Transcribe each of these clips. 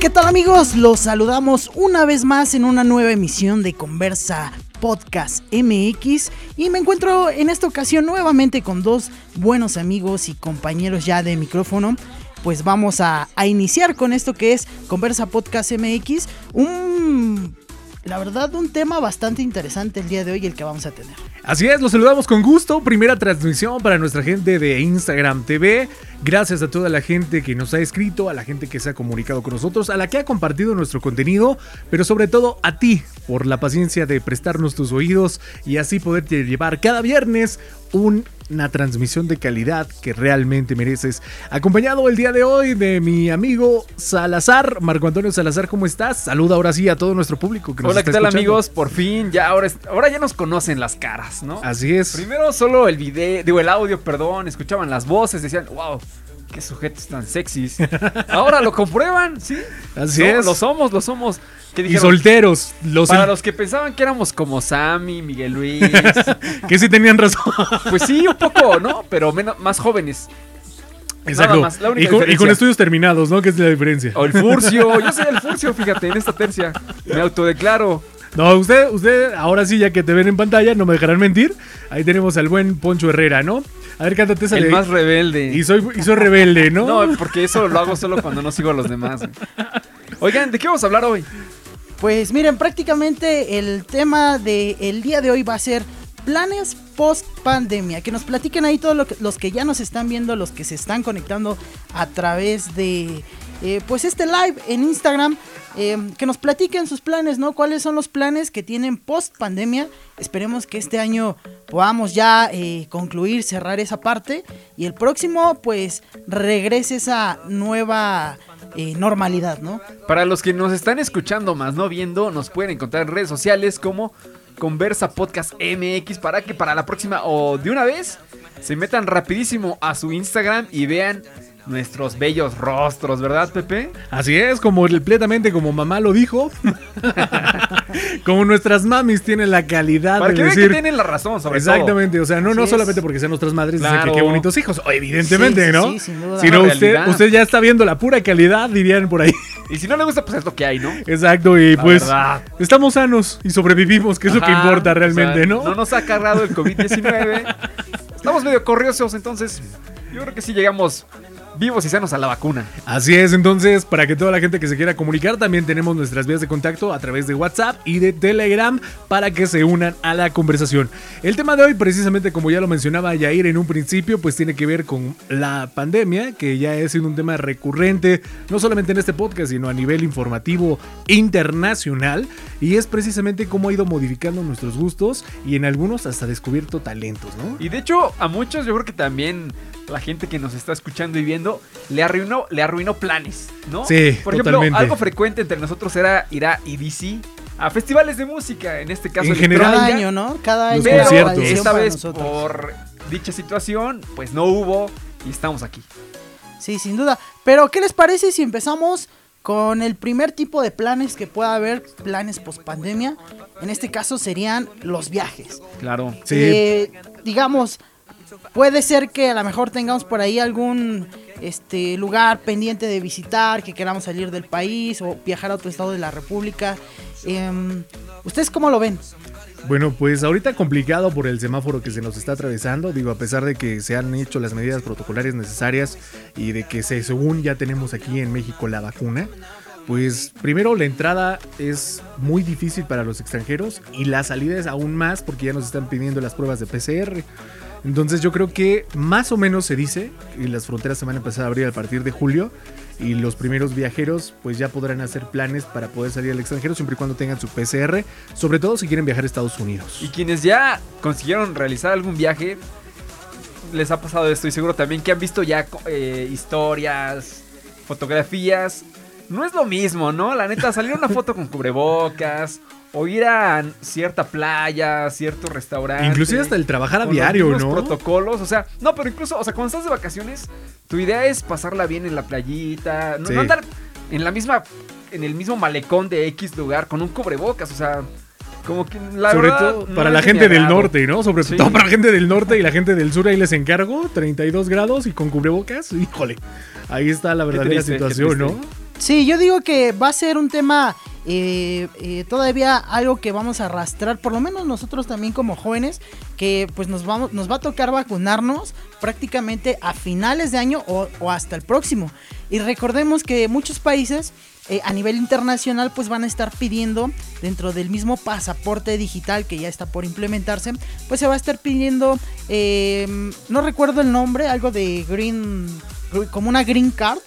¿Qué tal amigos? Los saludamos una vez más en una nueva emisión de Conversa Podcast MX y me encuentro en esta ocasión nuevamente con dos buenos amigos y compañeros ya de micrófono. Pues vamos a, a iniciar con esto que es Conversa Podcast MX, un, la verdad, un tema bastante interesante el día de hoy el que vamos a tener. Así es, los saludamos con gusto. Primera transmisión para nuestra gente de Instagram TV. Gracias a toda la gente que nos ha escrito, a la gente que se ha comunicado con nosotros, a la que ha compartido nuestro contenido, pero sobre todo a ti por la paciencia de prestarnos tus oídos y así poderte llevar cada viernes una transmisión de calidad que realmente mereces. Acompañado el día de hoy de mi amigo Salazar, Marco Antonio Salazar, ¿cómo estás? Saluda ahora sí a todo nuestro público que nos Hola, está ¿qué tal escuchando. amigos? Por fin, ya ahora, ahora ya nos conocen las caras, ¿no? Así es. Primero solo el video, digo el audio, perdón, escuchaban las voces, decían, wow, qué sujetos tan sexys. Ahora lo comprueban, ¿sí? Así No, es. Lo somos, lo somos. ¿Qué Y solteros, los Para los que pensaban que éramos como Sammy, Miguel Luis, que sí tenían razón. pues sí, un poco, ¿no? Pero menos, más jóvenes. Exacto. más, la única y, con, y con estudios terminados, ¿no? Que es la diferencia. O el Furcio, yo soy el Furcio, fíjate, en esta tercia. Me autodeclaro. No, usted, usted, ahora sí, ya que te ven en pantalla, no me dejarán mentir. Ahí tenemos al buen Poncho Herrera, ¿no? A ver, cántate esa El de- más rebelde. Y soy, y soy rebelde, ¿no? No, porque eso lo hago solo cuando no sigo a los demás. güey. Oigan, ¿de qué vamos a hablar hoy? Pues miren, prácticamente el tema del día de hoy va a ser planes post pandemia. Que nos platiquen ahí todos lo que- los que ya nos están viendo, los que se están conectando a través de eh, pues este live en Instagram. Eh, que nos platiquen sus planes, ¿no? ¿Cuáles son los planes que tienen post pandemia? Esperemos que este año podamos ya eh, concluir, cerrar esa parte. Y el próximo, pues, regrese esa nueva eh, normalidad, ¿no? Para los que nos están escuchando más, no viendo, nos pueden encontrar en redes sociales como Conversa Podcast MX para que para la próxima o de una vez se metan rapidísimo a su Instagram y vean nuestros bellos rostros, ¿verdad, Pepe? Así es, como completamente como mamá lo dijo. como nuestras mamis tienen la calidad Para de que decir. que tienen la razón, sobre Exactamente, o sea, no, no es. solamente porque sean nuestras madres, dicen que Claro. qué bonitos hijos, evidentemente, Sí, ¿no? sí, sin duda. Sino Una usted, usted ya está viendo la pura calidad, dirían por ahí. Y si no le gusta, pues es lo que hay, ¿no? Exacto, y La pues verdad. estamos sanos y sobrevivimos, que es lo que importa o sea, realmente, ¿no? No nos ha cargado el COVID-19. Estamos medio corriosos, entonces yo creo que sí llegamos vivos y sanos a la vacuna. Así es, entonces, para que toda la gente que se quiera comunicar, también tenemos nuestras vías de contacto a través de WhatsApp y de Telegram para que se unan a la conversación. El tema de hoy, precisamente como ya lo mencionaba Yair en un principio, pues tiene que ver con la pandemia, que ya es un tema recurrente, no solamente en este podcast, sino a nivel informativo internacional, y es precisamente cómo ha ido modificando nuestros gustos y en algunos hasta descubierto talentos, ¿no? Y de hecho, a muchos yo creo que también la gente que nos está escuchando y viendo le arruinó, le arruinó planes, ¿no? Sí, Por ejemplo, totalmente. algo frecuente entre nosotros era ir a EDC, a festivales de música, en este caso En general, Cada año, ¿no? Cada año. Pero conciertos. esta vez nosotros. por dicha situación, pues no hubo y estamos aquí. Sí, sin duda. Pero, ¿qué les parece si empezamos con el primer tipo de planes que pueda haber, planes post pandemia? En este caso serían los viajes. Claro. Sí. Eh, digamos, puede ser que a lo mejor tengamos por ahí algún este lugar pendiente de visitar, que queramos salir del país o viajar a otro estado de la República. Em, ¿Ustedes cómo lo ven? Bueno, pues ahorita complicado por el semáforo que se nos está atravesando, digo, a pesar de que se han hecho las medidas protocolares necesarias y de que se, según ya tenemos aquí en México la vacuna, pues primero la entrada es muy difícil para los extranjeros y la salida es aún más porque ya nos están pidiendo las pruebas de PCR. Entonces yo creo que más o menos se dice que las fronteras se van a empezar a abrir a partir de julio y los primeros viajeros pues ya podrán hacer planes para poder salir al extranjero siempre y cuando tengan su PCR, sobre todo si quieren viajar a Estados Unidos. Y quienes ya consiguieron realizar algún viaje, les ha pasado esto y seguro también que han visto ya eh, historias, fotografías. No es lo mismo, ¿no? La neta, salir una foto con cubrebocas o ir a cierta playa, cierto restaurante. Inclusive hasta el trabajar a los diario, mismos ¿no? protocolos, o sea, no, pero incluso, o sea, cuando estás de vacaciones, tu idea es pasarla bien en la playita, no, Sí. no andar en la misma en el mismo malecón de X lugar con un cubrebocas, o sea, como que la Sobre verdad, todo no para la gente del norte, ¿no? Sobre Sí. todo para la gente del norte y la gente del sur, ahí les encargo, 32 grados y con cubrebocas, híjole, ahí está la verdadera triste, situación, ¿no? Sí, yo digo que va a ser un tema eh, eh, todavía algo que vamos a arrastrar, por lo menos nosotros también como jóvenes, que pues nos vamos, nos va a tocar vacunarnos prácticamente a finales de año o, o hasta el próximo. Y recordemos que muchos países eh, a nivel internacional pues van a estar pidiendo dentro del mismo pasaporte digital que ya está por implementarse, pues se va a estar pidiendo, eh, no recuerdo el nombre, algo de green, como una green card.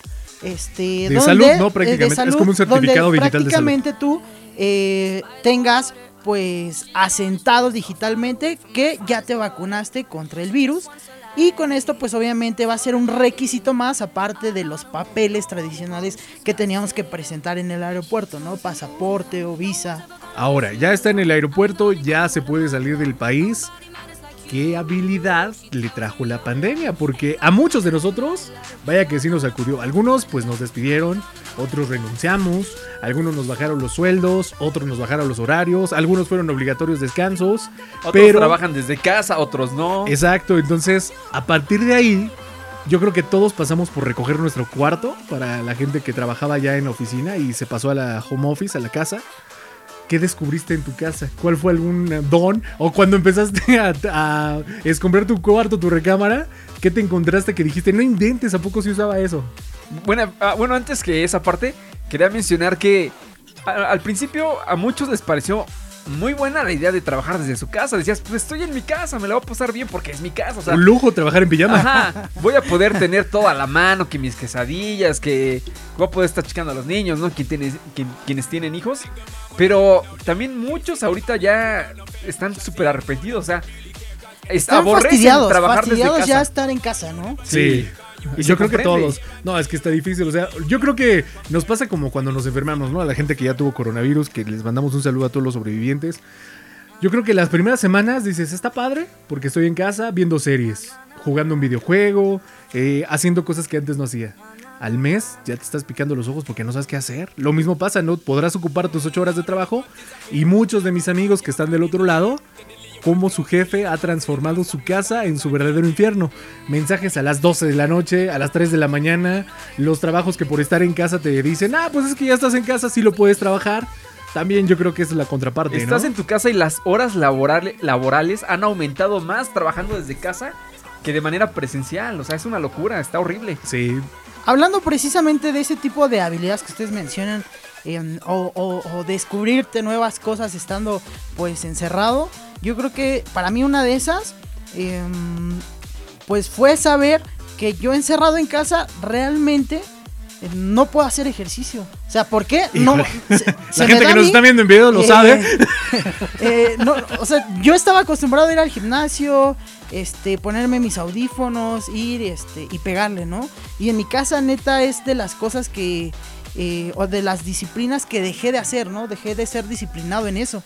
Este, De donde, salud, ¿no? eh, Prácticamente, es como un certificado donde digital de salud. prácticamente tú eh, tengas pues asentado digitalmente que ya te vacunaste contra el virus y con esto pues obviamente va a ser un requisito más aparte de los papeles tradicionales que teníamos que presentar en el aeropuerto, ¿no? Pasaporte o visa. Ahora, ya está en el aeropuerto, ya se puede salir del país. ¿Qué habilidad le trajo la pandemia? Porque a muchos de nosotros, vaya que sí nos sacudió. Algunos pues nos despidieron, otros renunciamos, algunos nos bajaron los sueldos, otros nos bajaron los horarios, algunos fueron obligatorios descansos. Otros pero trabajan desde casa, otros no. Exacto, entonces a partir de ahí, yo creo que todos pasamos por recoger nuestro cuarto para la gente que trabajaba ya en la oficina y se pasó a la home office, a la casa. ¿Qué descubriste en tu casa? ¿Cuál fue algún don? O cuando empezaste a, a escombrar tu cuarto, tu recámara, ¿qué te encontraste que dijiste, no inventes, ¿a poco se usaba eso? Bueno, ah, bueno, antes que esa parte, quería mencionar que al principio a muchos les pareció muy buena la idea de trabajar desde su casa. Decías, pues estoy en mi casa, me la voy a pasar bien porque es mi casa. O sea, Un lujo trabajar en pijama. Ajá, voy a poder tener todo a la mano, que mis quesadillas, que voy a poder estar checando a los niños, ¿no? Quien tiene- quien- quienes tienen hijos. Pero también muchos ahorita ya están súper arrepentidos, o sea, es, Están fastidiados, trabajar fastidiados desde ya casa. estar en casa, ¿no? Sí. Y yo creo que todos. No, es que está difícil. O sea, yo creo que nos pasa como cuando nos enfermamos, ¿no? A la gente que ya tuvo coronavirus, que les mandamos un saludo a todos los sobrevivientes. Yo creo que las primeras semanas dices, está padre, porque estoy en casa viendo series, jugando un videojuego, eh, haciendo cosas que antes no hacía. Al mes ya te estás picando los ojos porque no sabes qué hacer. Lo mismo pasa, ¿no? Podrás ocupar tus ocho horas de trabajo y muchos de mis amigos que están del otro lado cómo su jefe ha transformado su casa en su verdadero infierno. Mensajes a las 12 de la noche, a las 3 de la mañana, los trabajos que por estar en casa te dicen, ah, pues es que ya estás en casa, sí lo puedes trabajar. También yo creo que esa es la contraparte, Estás ¿no? en tu casa y las horas laborale- laborales han aumentado más trabajando desde casa que de manera presencial. O sea, es una locura, está horrible. Sí, Hablando precisamente de ese tipo de habilidades que ustedes mencionan, em, o, descubrirte nuevas cosas estando pues encerrado, yo creo que para mí una de esas, em, pues fue saber que yo encerrado en casa realmente no puedo hacer ejercicio. O sea, ¿por qué? No, Híjole. se- se la gente que nos está viendo en video lo eh, sabe. eh, no, o sea, yo estaba acostumbrado a ir al gimnasio, este, ponerme mis audífonos, ir este, y pegarle, ¿no? Y en mi casa, neta, es de las cosas que. eh, o de las disciplinas que dejé de hacer, ¿no? Dejé de ser disciplinado en eso.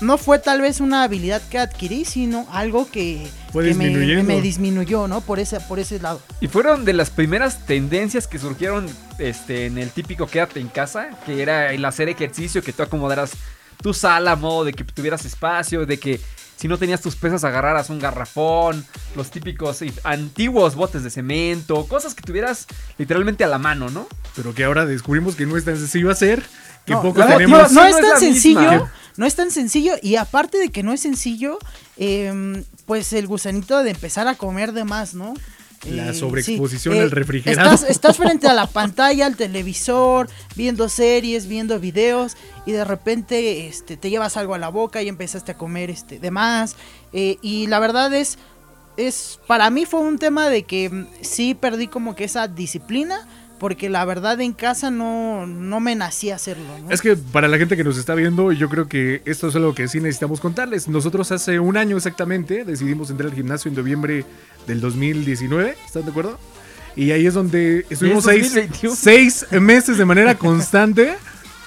No fue tal vez una habilidad que adquirí, sino algo que, Fue que me, disminuyó, ¿no? Por ese, por ese lado. Y fueron de las primeras tendencias que surgieron este, en el típico quédate en casa, que era el hacer ejercicio, que tú acomodaras tu sala a modo de que tuvieras espacio, de que si no tenías tus pesas agarraras un garrafón, los típicos y antiguos botes de cemento, cosas que tuvieras literalmente a la mano, ¿no? Pero que ahora descubrimos que no es tan sencillo hacer, que No, poco tenemos. no, no no es tan sencillo. misma. No es tan sencillo. Y aparte de que no es sencillo, em, pues el gusanito de empezar a comer de más, ¿no? La Eh, sobreexposición sí, al refrigerado. Estás, estás frente a la pantalla, al televisor, viendo series, viendo videos, y de repente este, te llevas algo a la boca y empezaste a comer este, de más. Eh, y la verdad es, es, para mí fue un tema de que mm, sí perdí como que esa disciplina, porque la verdad en casa no, no me nacía hacerlo. ¿no? Es que para la gente que nos está viendo, yo creo que esto es algo que sí necesitamos contarles. Nosotros hace un año exactamente decidimos entrar al gimnasio en noviembre del 2019, ¿están de acuerdo? Y ahí es donde estuvimos es seis, 2021. seis meses de manera constante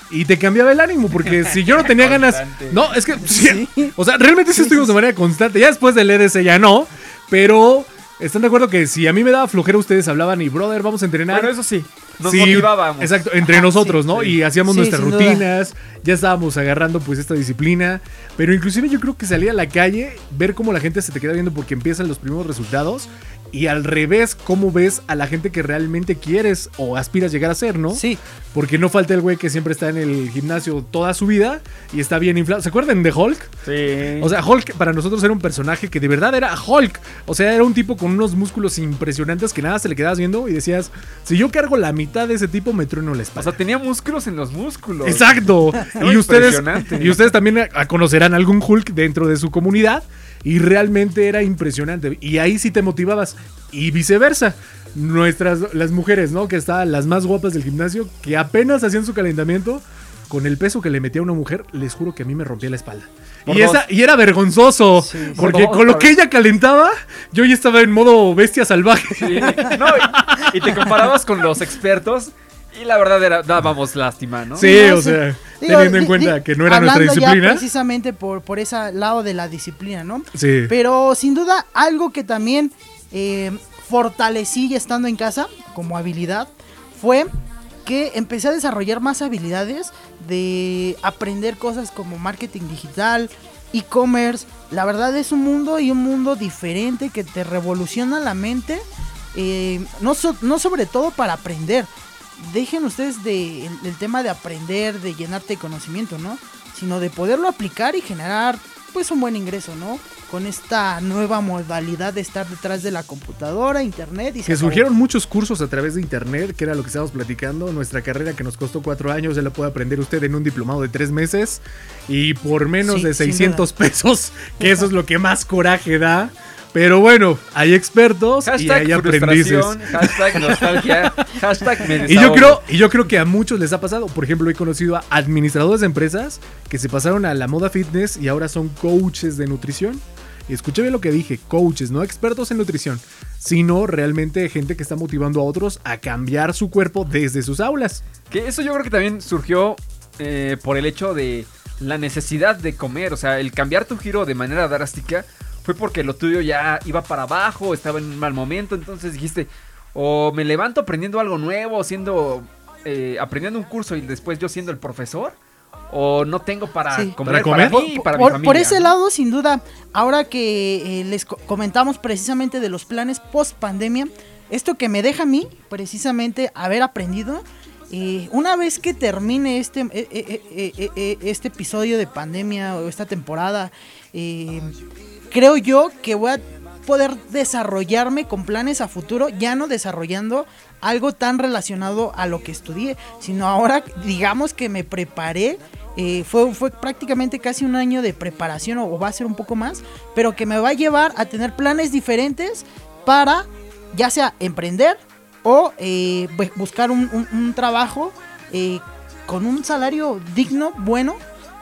y te cambiaba el ánimo, porque si yo no tenía ganas... No, es que... sí, o sea, realmente sí estuvimos de manera constante. Ya después del EDC ya no, pero ¿Están de acuerdo que si a mí me daba flojera ustedes hablaban y brother, vamos a entrenar? Bueno, eso sí, nos Sí, motivábamos. Exacto, entre Ajá, nosotros, sí, ¿no? sí. Y hacíamos Sí, nuestras duda. rutinas, ya estábamos agarrando pues esta disciplina, pero inclusive yo creo que salir a la calle, ver cómo la gente se te queda viendo porque empiezan los primeros resultados y al revés, cómo ves a la gente que realmente quieres o aspiras llegar a ser, ¿no? Sí, Porque no falta el güey que siempre está en el gimnasio toda su vida y está bien inflado. ¿Se acuerdan de Hulk? Sí. O sea, Hulk para nosotros era un personaje que de verdad era Hulk. O sea, era un tipo con unos músculos impresionantes que nada se le quedabas viendo y decías, si yo cargo la mitad de ese tipo, me trueno la O espalda. sea, tenía músculos en los músculos. Exacto. Y ustedes y ustedes también a- conocerán algún Hulk dentro de su comunidad y realmente era impresionante y ahí sí te motivabas y viceversa. Nuestras las mujeres, ¿no? Que estaban las más guapas del gimnasio que apenas hacían su calentamiento con el peso que le metía a una mujer, les juro que a mí me rompía la espalda. Y, esa, y era vergonzoso, Sí, sí. porque dos, con lo que ella calentaba, yo ya estaba en modo bestia salvaje. Sí. No, y, y te comparabas con los expertos y la verdad era, dábamos lástima, ¿no? Sí, No, o sí. sea, Digo, teniendo en cuenta que no era nuestra hablando ya disciplina. precisamente por, por ese lado de la disciplina, ¿no? Sí. Pero sin duda, algo que también eh, fortalecí estando en casa como habilidad fue que empecé a desarrollar más habilidades de aprender cosas como marketing digital, e-commerce. La verdad es un mundo y un mundo diferente que te revoluciona la mente. eh, no, so- no sobre todo para aprender. Dejen ustedes de, el, el tema de aprender, de llenarte de conocimiento, ¿no? Sino de poderlo aplicar y generar pues un buen ingreso, ¿no? Con esta nueva modalidad de estar detrás de la computadora, internet y Que acabó. surgieron muchos cursos a través de internet, que era lo que estábamos platicando. Nuestra carrera que nos costó cuatro años, ya la puede aprender usted en un diplomado de tres meses y por menos Sí, de sin 600 pesos, que eso es lo que más coraje da. Pero bueno, hay expertos y hay aprendices. hashtag nostalgia, hashtag me Y yo, creo, y yo creo que a muchos les ha pasado. Por ejemplo, he conocido a administradores de empresas que se pasaron a la moda fitness y ahora son coaches de nutrición. Y escuché bien lo que dije, coaches, no expertos en nutrición, sino realmente gente que está motivando a otros a cambiar su cuerpo desde sus aulas. Que eso yo creo que también surgió eh, por el hecho de la necesidad de comer. O sea, el cambiar tu giro de manera drástica fue porque lo tuyo ya iba para abajo, estaba en un mal momento. Entonces dijiste, o me levanto aprendiendo algo nuevo, siendo eh, aprendiendo un curso y después yo siendo el profesor. O no tengo para Sí. comer ¿Para mí y para por, mi familia. por ese lado, sin duda, ahora que eh, les co- comentamos precisamente de los planes post pandemia, esto que me deja a mí, precisamente, haber aprendido, eh, una vez que termine este, eh, eh, eh, eh, eh, este episodio de pandemia o esta temporada, eh, creo yo que voy a poder desarrollarme con planes a futuro, ya no desarrollando algo tan relacionado a lo que estudié, sino ahora digamos que me preparé, eh, fue, fue prácticamente casi un año de preparación o, va a ser un poco más, pero que me va a llevar a tener planes diferentes para ya sea emprender o eh, bu- buscar un trabajo eh, con un salario digno, bueno,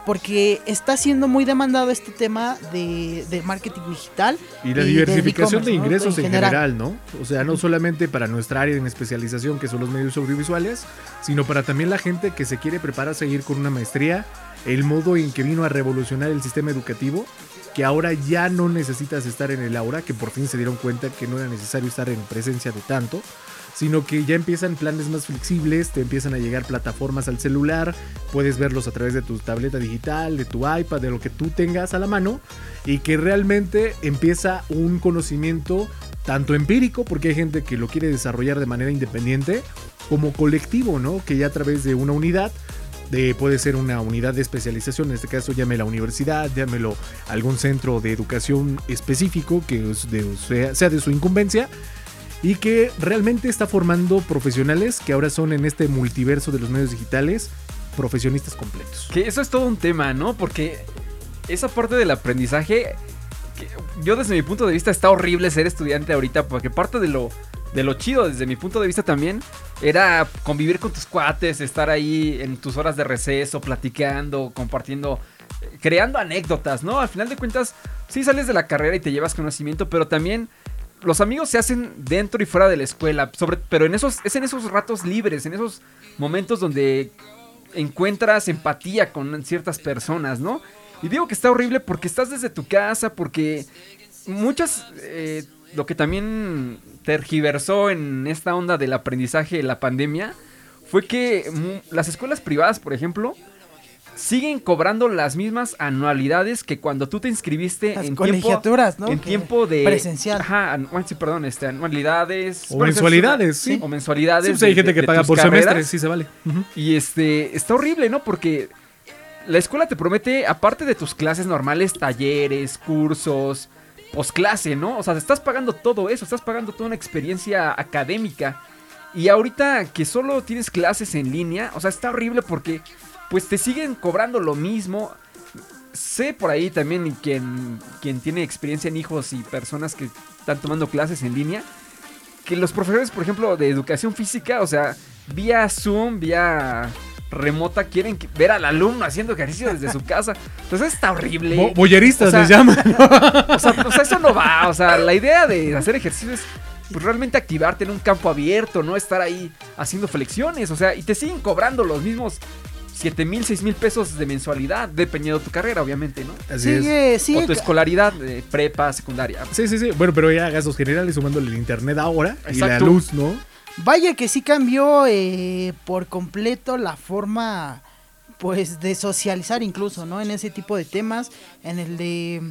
porque está siendo muy demandado este tema de, de marketing digital. Y la del diversificación de e-commerce, ¿no? ingresos en general, ¿no? O sea, no solamente para nuestra área en especialización, que son los medios audiovisuales, sino para también la gente que se quiere preparar a seguir con una maestría, el modo en que vino a revolucionar el sistema educativo, que ahora ya no necesitas estar en el aula, que por fin se dieron cuenta que no era necesario estar en presencia de tanto, sino que ya empiezan planes más flexibles, te empiezan a llegar plataformas al celular, puedes verlos a través de tu tableta digital, de tu iPad, de lo que tú tengas a la mano, y que realmente empieza un conocimiento tanto empírico, porque hay gente que lo quiere desarrollar de manera independiente, como colectivo, ¿no? Que ya a través de una unidad de, puede ser una unidad de especialización, en este caso llame la universidad, llámelo algún centro de educación específico que sea de su incumbencia y que realmente está formando profesionales que ahora son en este multiverso de los medios digitales profesionistas completos. Que eso es todo un tema, ¿no? Porque esa parte del aprendizaje, yo desde mi punto de vista está horrible ser estudiante ahorita, porque parte de lo, de lo chido desde mi punto de vista también era convivir con tus cuates, estar ahí en tus horas de receso, platicando, compartiendo, eh, creando anécdotas, ¿no? Al final de cuentas, sí sales de la carrera y te llevas conocimiento, pero también los amigos se hacen dentro y fuera de la escuela, sobre, pero en esos, es en esos ratos libres, en esos momentos donde encuentras empatía con ciertas personas, ¿no? Y digo que está horrible porque estás desde tu casa, porque muchas eh, lo que también tergiversó en esta onda del aprendizaje de la pandemia fue que las escuelas privadas, por ejemplo, siguen cobrando las mismas anualidades que cuando tú te inscribiste Las en colegiaturas, tiempo, ¿no? en Que- tiempo de presencial. Ajá, sí, perdón, este anualidades O mensualidades, sí. o mensualidades. Sí, pues hay de- gente que de paga por carreras. semestre, sí se vale. Y este, está horrible, ¿no? Porque la escuela te promete, aparte de tus clases normales, talleres, cursos, posclase, ¿no? O sea, te estás pagando todo eso, estás pagando toda una experiencia académica. Y ahorita que solo tienes clases en línea, o sea, está horrible porque pues te siguen cobrando lo mismo. Sé por ahí también quien, quien tiene experiencia en hijos y personas que están tomando clases en línea, que los profesores, por ejemplo, de educación física, o sea, vía Zoom, vía remota, quieren ver al alumno haciendo ejercicio desde su casa. Entonces está horrible. Bo- Boyeristas O sea, les llaman. O sea, o sea, eso no va. O sea, la idea de hacer ejercicio es pues, realmente activarte en un campo abierto, no estar ahí haciendo flexiones. O sea, y te siguen cobrando los mismos 7 mil, 6 mil pesos de mensualidad, dependiendo de tu carrera, obviamente, ¿no? Así es. Sigue, O sigue. tu escolaridad, de prepa, secundaria. Sí, sí, sí. Bueno, pero ya gastos generales sumándole el internet ahora y la luz, ¿no? Vaya que sí cambió eh, por completo la forma, pues, de socializar incluso, ¿no? En ese tipo de temas, en el de,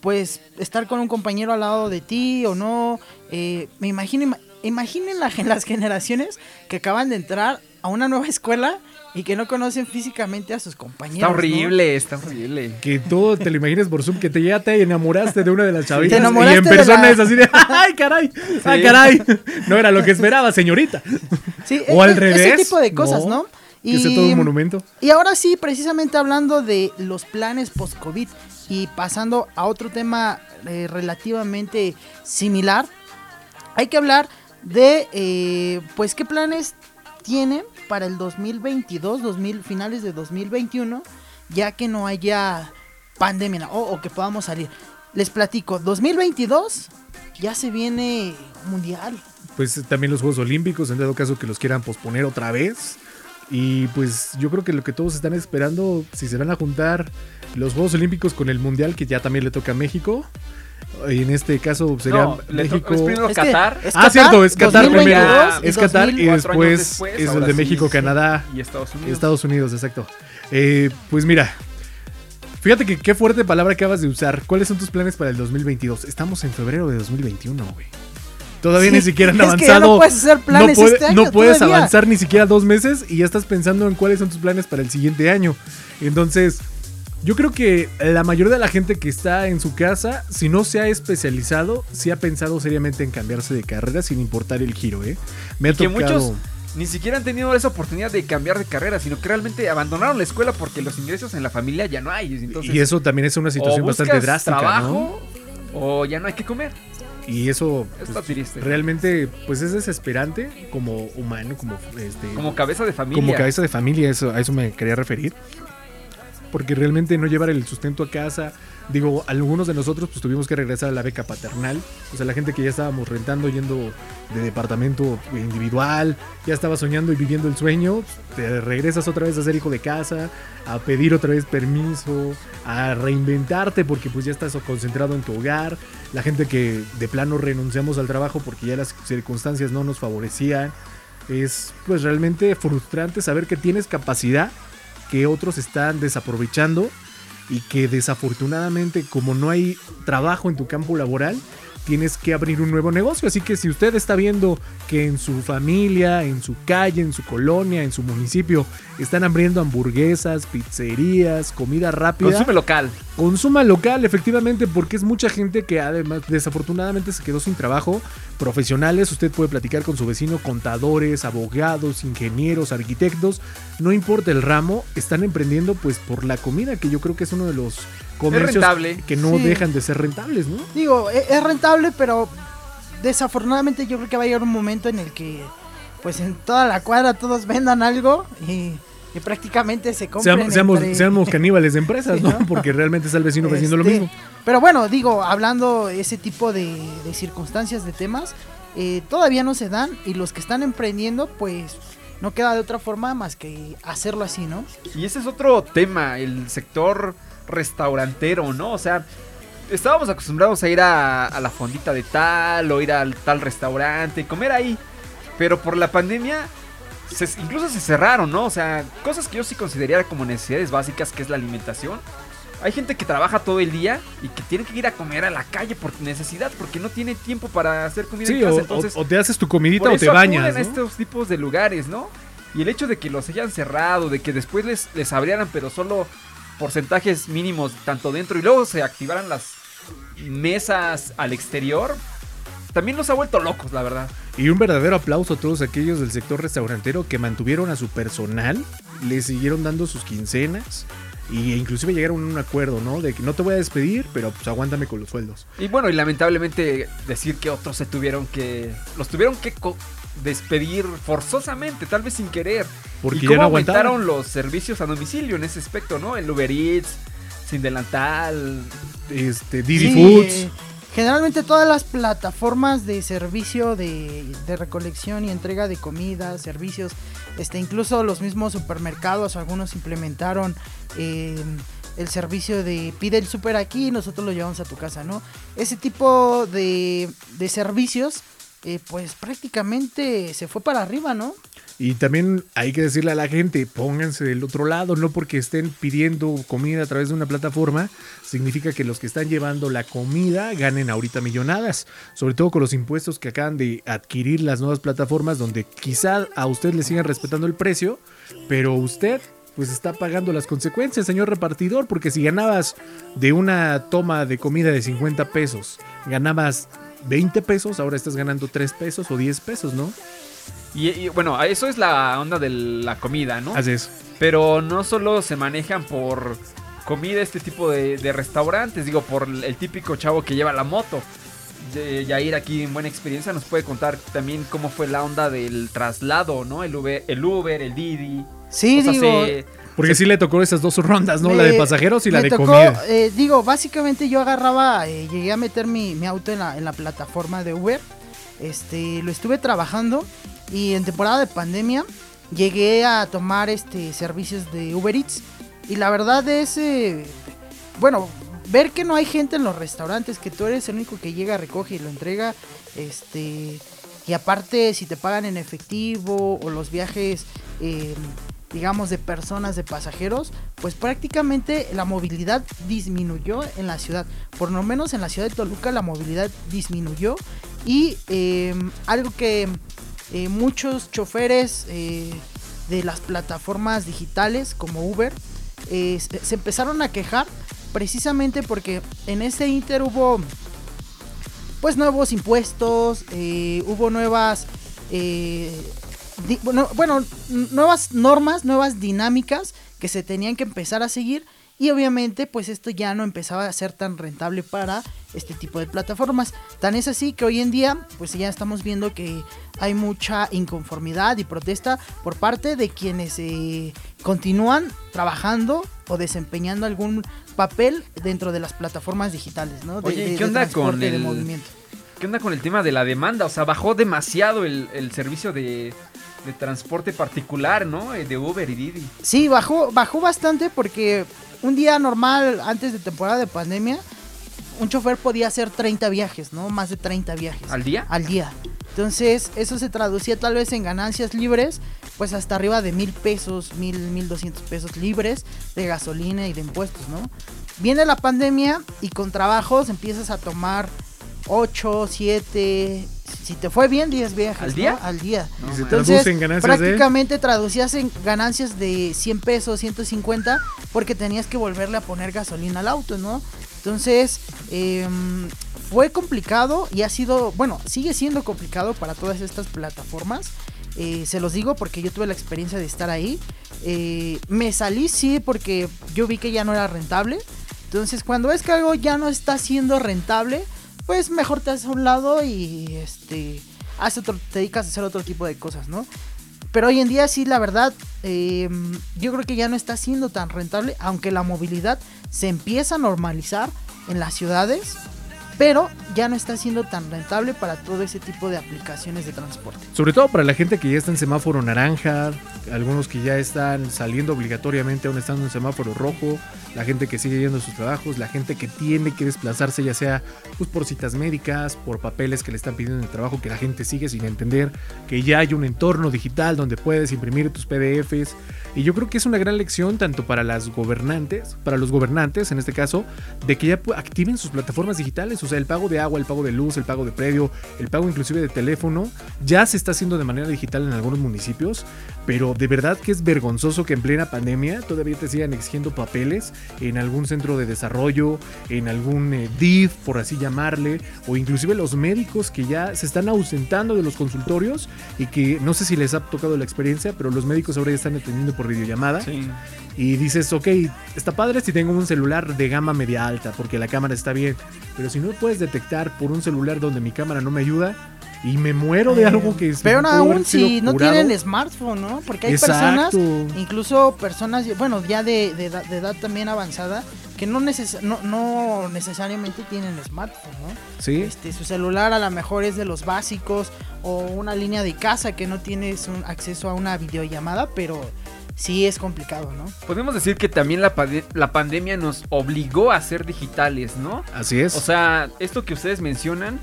pues, estar con un compañero al lado de ti o no. Eh, me imagino, ima- imaginen la- las generaciones que acaban de entrar a una nueva escuela y que no conocen físicamente a sus compañeros. Está ¿no? horrible, está horrible. Que todo te lo imagines por Zoom, que te ya te enamoraste de una de las chavitas. Te y en persona la- es así de, ¡ay, caray! ¡Ay, caray! No era lo que esperaba, señorita. Sí, O e- al e- revés. Ese tipo de cosas, ¿no? Que sea todo un monumento. Y ahora sí, precisamente hablando de los planes post-COVID y pasando a otro tema eh, relativamente similar, hay que hablar de, eh, pues, qué planes tienen para el 2022, 2000, finales de 2021, ya que no haya pandemia o, o que podamos salir. Les platico, 2022 ya se viene mundial. Pues también los Juegos Olímpicos, en dado caso que los quieran posponer otra vez. Y pues yo creo que lo que todos están esperando, si se van a juntar los Juegos Olímpicos con el Mundial, que ya también le toca a México. Y en este caso sería No, México. es primero Es que Qatar. es Ah, cierto, es Qatar 2022 primero. Es Qatar y 2000. Cuatro años después después, es el de sí, México, sí. Canadá, Y Estados Unidos. Estados Unidos, exacto. Eh, pues mira, fíjate que qué fuerte palabra acabas de usar. ¿Cuáles son tus planes para el 2022? Estamos en febrero de 2021, güey. Todavía Sí, ni siquiera han es que ya avanzado. no puedes hacer planes puede- este año no puedes todavía. avanzar ni siquiera dos meses y ya estás pensando en cuáles son tus planes para el siguiente año. Entonces, yo creo que la mayoría de la gente que está en su casa, si no se ha especializado, sí ha pensado seriamente en cambiarse de carrera sin importar el giro, ¿eh? Me ha Y que tocado. muchos ni siquiera han tenido esa oportunidad de cambiar de carrera, sino que realmente abandonaron la escuela porque los ingresos en la familia ya no hay. Entonces, y eso también es una situación bastante drástica, ¿no? trabajo o ya no hay que comer. Y eso Está pues, triste. realmente pues es desesperante como humano, como este Como cabeza de familia. como cabeza de familia, eso, a eso me quería referir. Porque realmente no llevar el sustento a casa. Digo, algunos de nosotros pues tuvimos que regresar a la beca paternal. O sea, la gente que ya estábamos rentando, yendo de departamento individual, ya estaba soñando y viviendo el sueño, te regresas otra vez a ser hijo de casa, a pedir otra vez permiso, a reinventarte porque pues ya estás concentrado en tu hogar. La gente que de plano renunciamos al trabajo porque ya las circunstancias no nos favorecían. Es pues realmente frustrante saber que tienes capacidad que otros están desaprovechando y que desafortunadamente como no hay trabajo en tu campo laboral, tienes que abrir un nuevo negocio. Así que si usted está viendo que en su familia, en su calle, en su colonia, en su municipio, están abriendo hamburguesas, pizzerías, comida rápida, Consume local. Consuma local, efectivamente, porque es mucha gente que además desafortunadamente se quedó sin trabajo. Profesionales, usted puede platicar con su vecino, contadores, abogados, ingenieros, arquitectos, no importa el ramo, están emprendiendo pues por la comida, que yo creo que es uno de los comercios rentable. que no Sí. dejan de ser rentables, ¿no? Digo, e- es rentable, pero desafortunadamente yo creo que va a llegar un momento en el que, pues en toda la cuadra todos vendan algo y, y prácticamente se compren. Seam- seamos, entre- seamos caníbales de empresas, Sí, ¿no? ¿no? Porque realmente está el vecino haciendo lo Este, mismo. Pero bueno, digo, hablando ese tipo de, de circunstancias, de temas, eh, todavía no se dan y los que están emprendiendo, pues no queda de otra forma más que hacerlo así, ¿no? Y ese es otro tema, el sector restaurantero, ¿no? O sea, estábamos acostumbrados a ir a, a la fondita de tal o ir al tal restaurante, comer ahí. Pero por la pandemia, se- incluso se cerraron, ¿no? O sea, cosas que yo sí consideraría como necesidades básicas, que es la alimentación. Hay gente que trabaja todo el día y que tiene que ir a comer a la calle por necesidad, porque no tiene tiempo para hacer comida Sí, en casa. o, entonces, o- o te haces tu comidita por o te eso bañas. acuden a ¿no? estos tipos de lugares, ¿no? Y el hecho de que los hayan cerrado, de que después les, les abrieran, pero solo porcentajes mínimos, tanto dentro y luego se activaran las mesas al exterior, también los ha vuelto locos, la verdad. Y un verdadero aplauso a todos aquellos del sector restaurantero que mantuvieron a su personal, le siguieron dando sus quincenas y inclusive llegaron a un acuerdo, ¿no? De que no te voy a despedir, pero pues aguántame con los sueldos. Y bueno, y lamentablemente decir que otros se tuvieron que. Los tuvieron que co- despedir forzosamente, tal vez sin querer. Porque y ya cómo no aguantaron. aumentaron los servicios a domicilio en ese aspecto, ¿no? El Uber Eats, sin delantal. Este, Didi Sí, Foods. Generalmente todas las plataformas de servicio de, de recolección y entrega de comida, servicios, este, incluso los mismos supermercados, algunos implementaron eh, el servicio de pide el super aquí y nosotros lo llevamos a tu casa, ¿no? Ese tipo de, de servicios, eh, pues prácticamente se fue para arriba, ¿no? Y también hay que decirle a la gente, pónganse del otro lado, no porque estén pidiendo comida a través de una plataforma, significa que los que están llevando la comida ganen ahorita millonadas, sobre todo con los impuestos que acaban de adquirir las nuevas plataformas donde quizá a usted le sigan respetando el precio, pero usted pues está pagando las consecuencias, señor repartidor, porque si ganabas de una toma de comida de 50 pesos, ganabas 20 pesos, ahora estás ganando 3 pesos o 10 pesos, ¿no? Y, y, bueno, eso es la onda de la comida, ¿no? Así es. Pero no solo se manejan por comida este tipo de, de restaurantes, digo, por el típico chavo que lleva la moto. Yair aquí en buena experiencia nos puede contar también cómo fue la onda del traslado, ¿no? El Uber, el, Uber, el Didi. Sí, O sea, digo, se- Porque sí le tocó esas dos rondas, ¿no? la de pasajeros y la de tocó, comida. eh, digo, básicamente yo agarraba, eh, llegué a meter mi, mi auto en la, en la plataforma de Uber. Este, lo estuve trabajando y en temporada de pandemia llegué a tomar este servicios de Uber Eats y la verdad es, eh, bueno, ver que no hay gente en los restaurantes, que tú eres el único que llega, recoge y lo entrega, este, y aparte si te pagan en efectivo o los viajes, eh, digamos, de personas, de pasajeros, pues prácticamente la movilidad disminuyó en la ciudad. Por lo menos en la ciudad de Toluca la movilidad disminuyó y eh, algo que eh, muchos choferes eh, de las plataformas digitales como Uber eh, se empezaron a quejar precisamente porque en ese inter hubo pues nuevos impuestos, hubo nuevas, di- bueno, nuevas normas, nuevas dinámicas que se tenían que empezar a seguir y obviamente pues esto ya no empezaba a ser tan rentable para este tipo de plataformas. Tan es así que hoy en día pues ya estamos viendo que hay mucha inconformidad y protesta por parte de quienes eh, continúan trabajando o desempeñando algún papel dentro de las plataformas digitales, ¿no? De- Oye, ¿y de- qué de onda con el- movimiento. ¿Qué onda con el tema de la demanda? O sea, bajó demasiado el, el servicio de, de transporte particular, ¿no? Eh, De Uber y Didi. Sí, bajó, bajó bastante porque un día normal, antes de temporada de pandemia, un chofer podía hacer 30 viajes, ¿no? Más de 30 viajes. ¿Al día? Al día. Entonces, eso se traducía tal vez en ganancias libres, pues hasta arriba de mil pesos, mil, mil doscientos pesos libres de gasolina y de impuestos, ¿no? Viene la pandemia y con trabajos empiezas a tomar 8, 7, si te fue bien, 10 viajes. ¿Al ¿no? día? Al día. No, Y se man. traduce Entonces, en ganancias de- prácticamente traducías en ganancias de 100 pesos, 150, porque tenías que volverle a poner gasolina al auto, ¿no? Entonces, em, fue complicado y ha sido, bueno, sigue siendo complicado para todas estas plataformas. Eh, se los digo porque yo tuve la experiencia de estar ahí. Eh, me salí, sí, porque yo vi que ya no era rentable. Entonces, cuando ves que algo ya no está siendo rentable, pues mejor te haces a un lado y este haces otro- te dedicas a hacer otro tipo de cosas, ¿no? Pero hoy en día sí, la verdad, eh, yo creo que ya no está siendo tan rentable, aunque la movilidad se empieza a normalizar en las ciudades. Pero ya no está siendo tan rentable para todo ese tipo de aplicaciones de transporte. Sobre todo para la gente que ya está en semáforo naranja, algunos que ya están saliendo obligatoriamente aún estando en semáforo rojo, la gente que sigue yendo a sus trabajos, la gente que tiene que desplazarse ya sea pues, por citas médicas, por papeles que le están pidiendo en el trabajo, que la gente sigue sin entender que ya hay un entorno digital donde puedes imprimir tus PDFs. Y yo creo que es una gran lección tanto para las gobernantes, para los gobernantes en este caso, de que ya activen sus plataformas digitales, o sea, el pago de agua, el pago de luz, el pago de predio, el pago inclusive de teléfono, ya se está haciendo de manera digital en algunos municipios, pero de verdad que es vergonzoso que en plena pandemia todavía te sigan exigiendo papeles en algún centro de desarrollo, en algún eh, DIF, por así llamarle, o inclusive los médicos que ya se están ausentando de los consultorios y que no sé si les ha tocado la experiencia, pero los médicos ahora ya están atendiendo por videollamada. Sí. Y dices, ok, está padre si tengo un celular de gama media alta, porque la cámara está bien. Pero si no puedes detectar por un celular donde mi cámara no me ayuda y me muero de algo que es. Haber aún si no curado. tienen smartphone, ¿no? Porque hay Exacto. personas, incluso personas, bueno, ya de, de edad, de edad también avanzada, que no, neces no, no necesariamente tienen smartphone, ¿no? Sí. Este, su celular a lo mejor es de los básicos o una línea de casa que no tienes un acceso a una videollamada, pero sí es complicado, ¿no? Podemos decir que también la, pade- la pandemia nos obligó a ser digitales, ¿no? Así es. O sea, esto que ustedes mencionan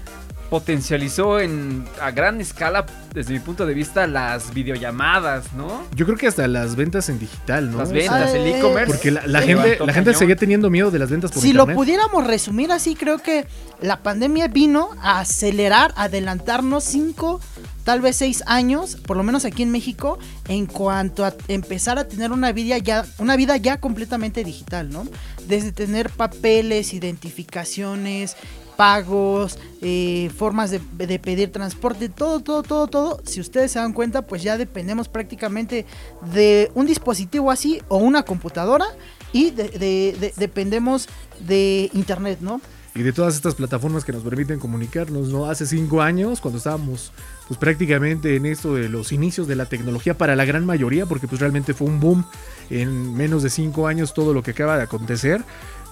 potencializó en a gran escala, desde mi punto de vista, las videollamadas, ¿no? yo creo que hasta las ventas en digital, ¿no? Las ventas, el Eh, e-commerce. Porque la, la Sí. gente, la gente seguía teniendo miedo de las ventas por Si lo internet. pudiéramos resumir así, creo que la pandemia vino a acelerar, adelantarnos cinco, tal vez seis años, por lo menos aquí en México, en cuanto a empezar a tener una vida ya, una vida ya completamente digital, ¿no? Desde tener papeles, identificaciones, pagos, eh, formas de, pedir transporte, todo, todo, todo, todo. Si ustedes se dan cuenta, pues ya dependemos prácticamente de un dispositivo así o una computadora y de- dependemos de internet, ¿no? y de todas estas plataformas que nos permiten comunicarnos, ¿no? Hace cinco años, cuando estábamos pues prácticamente en esto de los inicios de la tecnología para la gran mayoría, porque pues realmente fue un boom en menos de cinco años todo lo que acaba de acontecer,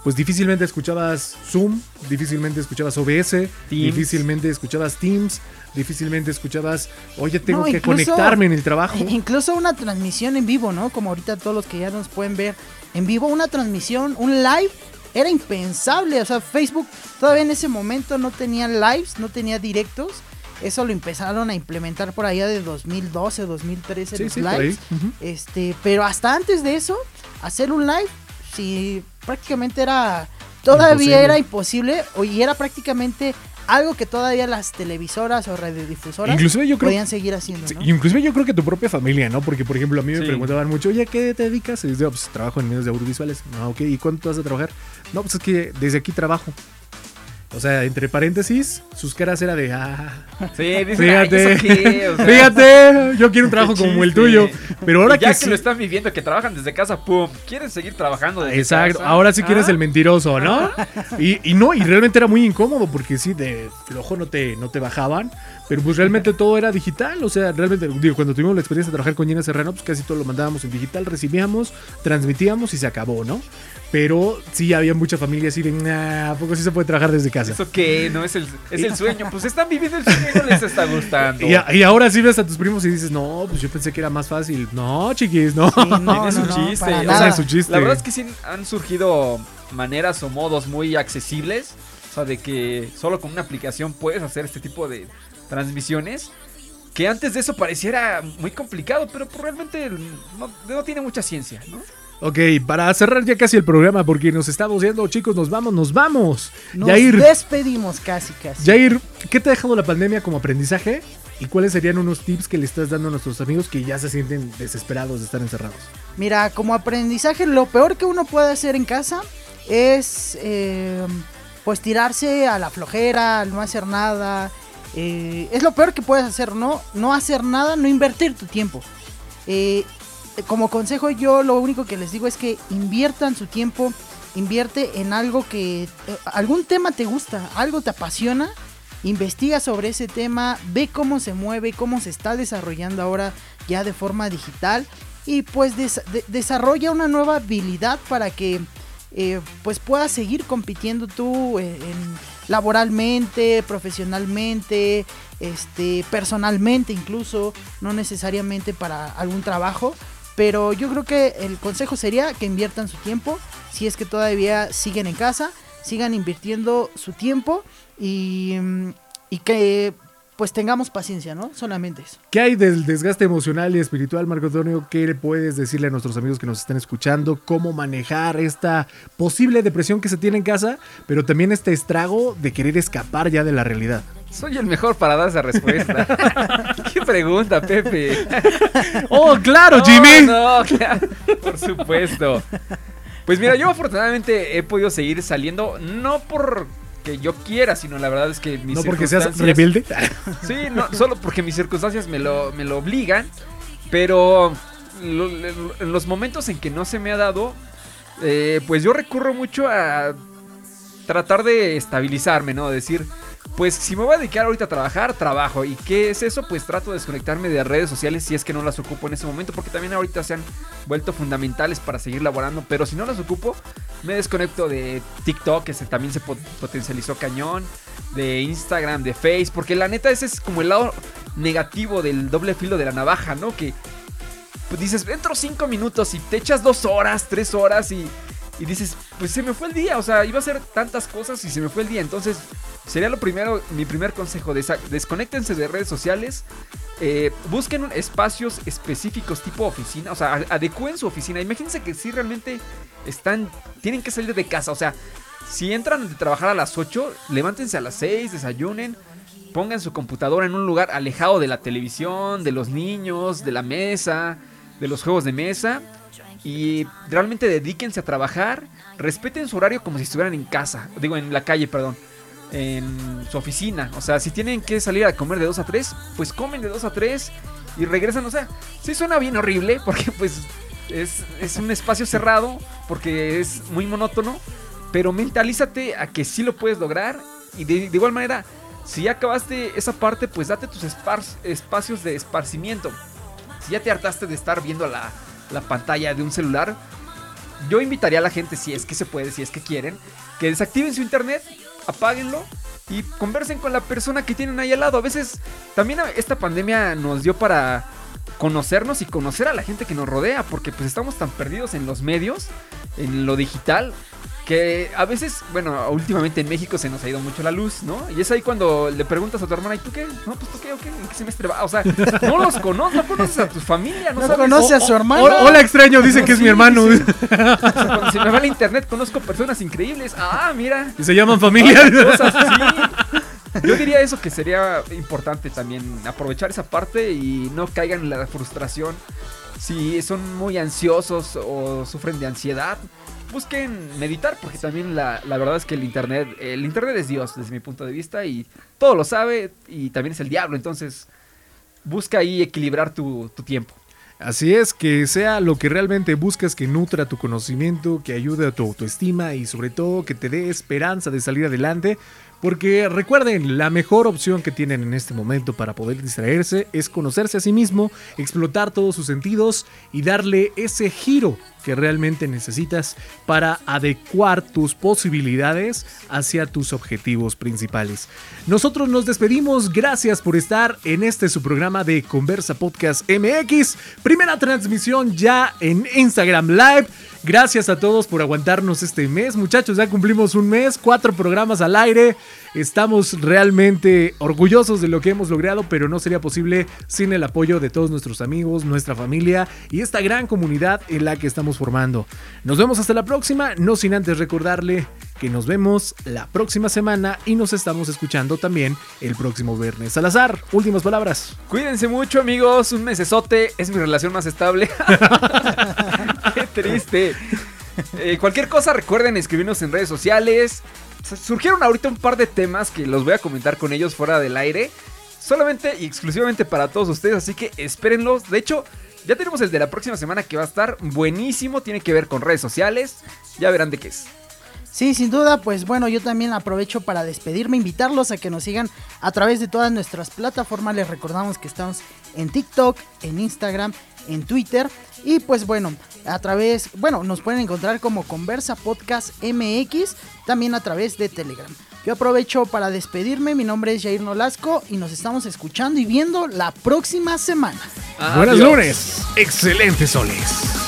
pues difícilmente escuchabas Zoom, difícilmente escuchabas OBS, difícilmente escuchabas Teams, difícilmente escuchabas, oye, tengo No, que conectarme en el trabajo. Incluso una transmisión en vivo, ¿no? Como ahorita todos los que ya nos pueden ver en vivo, una transmisión, un live, era impensable. O sea, Facebook todavía en ese momento no tenía lives, no tenía directos. Eso lo empezaron a implementar por allá de 2012, 2013 Sí, los sí, por ahí. lives. Ujú. Este, pero hasta antes de eso, hacer un live, sí, prácticamente era, todavía Imposible. era imposible, o- y era prácticamente algo que todavía las televisoras o radiodifusoras Inclusive yo creo podían seguir haciendo, ¿no? Inclusive yo creo que tu propia familia, ¿no? Porque, por ejemplo, a mí me Sí. preguntaban mucho, oye, ¿a ¿qué te dedicas? Y yo, pues trabajo en medios de audiovisuales. Ah, ok, ¿y cuánto vas a trabajar? No, pues es que desde aquí trabajo. O sea, entre paréntesis, sus caras era de, ah, Sí, dicen, fíjate, "Ay, ¿eso qué?", o sea, fíjate, yo quiero un trabajo como el tuyo. Pero ahora Y ya que, que, sí- lo están viviendo, que trabajan desde casa, pum, quieren seguir trabajando desde Exacto, casa. ahora sí que eres Ah, el mentiroso, ¿no? Y, y no, y realmente era muy incómodo porque sí, de flojo no te, no te bajaban, pero pues realmente todo era digital, o sea, realmente, digo, cuando tuvimos la experiencia de trabajar con Gina Serrano, pues casi todo lo mandábamos en digital, recibíamos, transmitíamos y se acabó, ¿no? Pero sí había mucha familia así de, nah, ¿a poco sí se puede trabajar desde casa? ¿Eso qué? No es el, es el sueño. Pues están viviendo el sueño y no les está gustando. Y, a- y ahora sí ves a tus primos y dices, no, pues yo pensé que era más fácil. No, chiquis, no. Sí, no, Tiene no, su no, chiste. o sea, su chiste. La verdad es que sí han surgido maneras o modos muy accesibles. O sea, de que solo con una aplicación puedes hacer este tipo de transmisiones. Que antes de eso pareciera muy complicado, pero realmente no, no tiene mucha ciencia, ¿no? Ok, para cerrar ya casi el programa, porque nos estamos yendo, chicos, nos vamos, nos vamos. Nos despedimos casi, casi. Jair, ¿qué te ha dejado la pandemia como aprendizaje? ¿Y cuáles serían unos tips que le estás dando a nuestros amigos que ya se sienten desesperados de estar encerrados? Mira, como aprendizaje, lo peor que uno puede hacer en casa es eh, pues tirarse a la flojera, no hacer nada. Eh, es lo peor que puedes hacer, ¿no? No hacer nada, no invertir tu tiempo. Eh, como consejo yo lo único que les digo es que inviertan su tiempo, invierte en algo que, eh, algún tema te gusta, algo te apasiona, investiga sobre ese tema, ve cómo se mueve, cómo se está desarrollando ahora ya de forma digital y pues des- de- desarrolla una nueva habilidad para que eh, pues puedas seguir compitiendo tú en- laboralmente, profesionalmente, este, personalmente incluso, no necesariamente para algún trabajo. Pero yo creo que el consejo sería que inviertan su tiempo, si es que todavía siguen en casa, sigan invirtiendo su tiempo y, y que pues tengamos paciencia, ¿no? Solamente eso. ¿Qué hay del desgaste emocional y espiritual, Marco Antonio? ¿Qué le puedes decirle a nuestros amigos que nos están escuchando? ¿Cómo manejar esta posible depresión que se tiene en casa, pero también este estrago de querer escapar ya de la realidad? Soy el mejor para dar esa respuesta. ¿Qué pregunta, Pepe? ¡Oh, claro, Jimmy! No, claro, por supuesto. Pues mira, yo afortunadamente he podido seguir saliendo, no porque yo quiera, sino la verdad es que mis no porque seas rebelde. Sí, no, solo porque mis circunstancias me lo, me lo obligan, pero lo- lo- en los momentos en que no se me ha dado, eh, pues yo recurro mucho a tratar de estabilizarme, ¿no? Decir, pues si me voy a dedicar ahorita a trabajar, trabajo. ¿Y qué es eso? Pues trato de desconectarme de redes sociales si es que no las ocupo en ese momento, porque también ahorita se han vuelto fundamentales para seguir laborando, pero si no las ocupo, me desconecto de TikTok, que también se pot- potencializó cañón, de Instagram, de Face, porque la neta ese es como el lado negativo del doble filo de la navaja, ¿no? Que pues, dices, entro cinco minutos y te echas dos horas, tres horas y, y dices, pues se me fue el día, o sea, iba a hacer tantas cosas y se me fue el día, entonces sería lo primero, mi primer consejo, desconéctense de redes sociales, eh, busquen espacios específicos tipo oficina, o sea, adecúen su oficina, imagínense que si realmente están, tienen que salir de casa, o sea, si entran de trabajar a las 8, levántense a las 6, desayunen, pongan su computadora en un lugar alejado de la televisión, de los niños, de la mesa, de los juegos de mesa y realmente dedíquense a trabajar, respeten su horario como si estuvieran en casa, digo en la calle, perdón, en su oficina, o sea, si tienen que salir a comer de 2 a 3, pues comen de 2 a 3 y regresan, o sea, sí suena bien horrible porque pues es, es un espacio cerrado, porque es muy monótono, pero mentalízate a que sí lo puedes lograr y de, de igual manera, si ya acabaste esa parte, pues date tus espacios de esparcimiento. Si ya te hartaste de estar viendo la, la pantalla de un celular, yo invitaría a la gente, si es que se puede, si es que quieren, que desactiven su internet, apáguenlo y conversen con la persona que tienen ahí al lado. A veces también esta pandemia nos dio para conocernos y conocer a la gente que nos rodea, porque pues estamos tan perdidos en los medios, en lo digital, que a veces, bueno, últimamente en México se nos ha ido mucho la luz, ¿no? Y es ahí cuando le preguntas a tu hermana, ¿y tú qué? No, pues tú qué, o qué, ¿en qué semestre va? O sea, no los conoces, no conoces a tu familia, no, No sabes. conoce a O- su o- hermano. Hola, hola, extraño, dice No, que es sí, mi hermano. sí. O sea, cuando se me va el internet, conozco personas increíbles. Ah, mira. Y se llaman familia. Cosas, sí. Yo diría eso que sería importante también, aprovechar esa parte y no caigan en la frustración. Si son muy ansiosos o sufren de ansiedad, busquen meditar, porque también la, la verdad es que el internet, el internet es Dios desde mi punto de vista y todo lo sabe y también es el diablo, entonces busca ahí equilibrar tu, tu tiempo. Así es, que sea lo que realmente buscas que nutra tu conocimiento, que ayude a tu autoestima y sobre todo que te dé esperanza de salir adelante. Porque recuerden, la mejor opción que tienen en este momento para poder distraerse es conocerse a sí mismo, explotar todos sus sentidos y darle ese giro que realmente necesitas para adecuar tus posibilidades hacia tus objetivos principales. Nosotros nos despedimos, gracias por estar en este su programa de Conversa Podcast MX, primera transmisión ya en Instagram Live. Gracias a todos por aguantarnos este mes, muchachos, ya cumplimos un mes, cuatro programas al aire. Estamos realmente orgullosos de lo que hemos logrado, pero no sería posible sin el apoyo de todos nuestros amigos, nuestra familia y esta gran comunidad en la que estamos formando. Nos vemos hasta la próxima, no sin antes recordarle que nos vemos la próxima semana y nos estamos escuchando también el próximo viernes. Salazar, últimas palabras. Cuídense mucho, amigos. Un mesesote es mi relación más estable. Qué triste. Eh, cualquier cosa, recuerden escribirnos en redes sociales. Surgieron ahorita un par de temas que los voy a comentar con ellos fuera del aire. Solamente y exclusivamente para todos ustedes, así que espérenlos. De hecho, ya tenemos el de la próxima semana que va a estar buenísimo. Tiene que ver con redes sociales. Ya verán de qué es. Sí, sin duda, pues bueno, yo también aprovecho para despedirme, invitarlos a que nos sigan a través de todas nuestras plataformas. Les recordamos que estamos en TikTok, en Instagram, en Twitter. Y pues bueno, a través, bueno, nos pueden encontrar como Conversa Podcast MX, también a través de Telegram. Yo aprovecho para despedirme. Mi nombre es Jair Nolasco y nos estamos escuchando y viendo la próxima semana. Buenas lunes. Excelentes soles.